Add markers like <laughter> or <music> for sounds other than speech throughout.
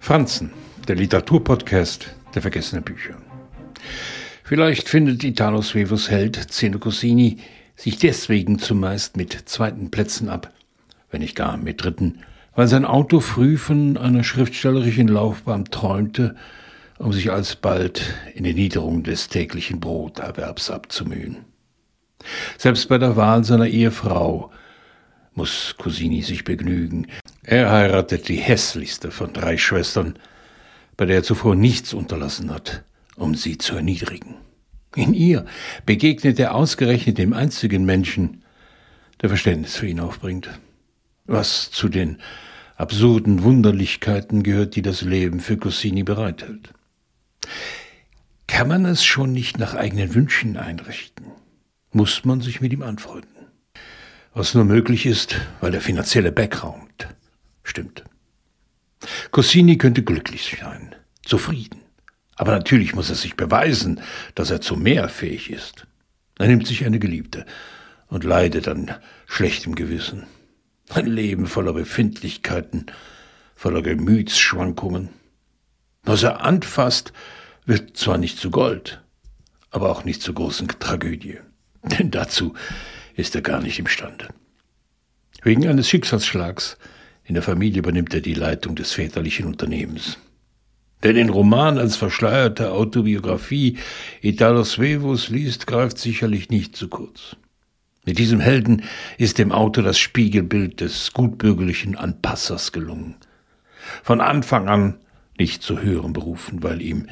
Franzen, der Literaturpodcast der vergessenen Bücher. Vielleicht findet Italo Svevos Held Zeno Cossini sich deswegen zumeist mit zweiten Plätzen ab, wenn nicht gar mit dritten, weil sein Auto früh von einer schriftstellerischen Laufbahn träumte, um sich alsbald in die Niederung des täglichen Broterwerbs abzumühen. Selbst bei der Wahl seiner Ehefrau muss Cosini sich begnügen. Er heiratet die hässlichste von drei Schwestern, bei der er zuvor nichts unterlassen hat, um sie zu erniedrigen. In ihr begegnet er ausgerechnet dem einzigen Menschen, der Verständnis für ihn aufbringt. Was zu den absurden Wunderlichkeiten gehört, die das Leben für Cossini bereithält. Kann man es schon nicht nach eigenen Wünschen einrichten, muss man sich mit ihm anfreunden. Was nur möglich ist, weil der finanzielle Background stimmt. Cossini könnte glücklich sein, zufrieden. Aber natürlich muss er sich beweisen, dass er zu mehr fähig ist. Er nimmt sich eine Geliebte und leidet an schlechtem Gewissen. Ein Leben voller Befindlichkeiten, voller Gemütsschwankungen. Was er anfasst, wird zwar nicht zu Gold, aber auch nicht zur großen Tragödie. <laughs> Denn dazu ist er gar nicht imstande. Wegen eines Schicksalsschlags in der Familie übernimmt er die Leitung des väterlichen Unternehmens. Wer den Roman als verschleierte Autobiografie Italo Svevos liest, greift sicherlich nicht zu kurz. Mit diesem Helden ist dem Autor das Spiegelbild des gutbürgerlichen Anpassers gelungen. Von Anfang an nicht zu hören berufen, weil ihm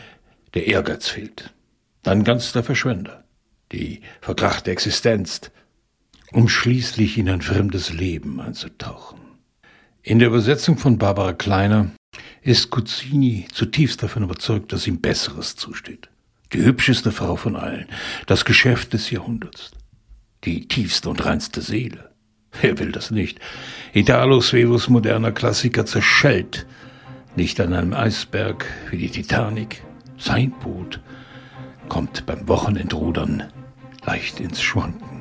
der Ehrgeiz fehlt. Dann ganz der Verschwender, die verkrachte Existenz, um schließlich in ein fremdes Leben einzutauchen. In der Übersetzung von Barbara Kleiner ist Cuzzini zutiefst davon überzeugt, dass ihm Besseres zusteht. Die hübscheste Frau von allen, das Geschäft des Jahrhunderts die tiefste und reinste Seele. Wer will das nicht? Italo Svevos moderner Klassiker zerschellt, nicht an einem Eisberg wie die Titanic. Sein Boot kommt beim Wochenendrudern leicht ins Schwanken.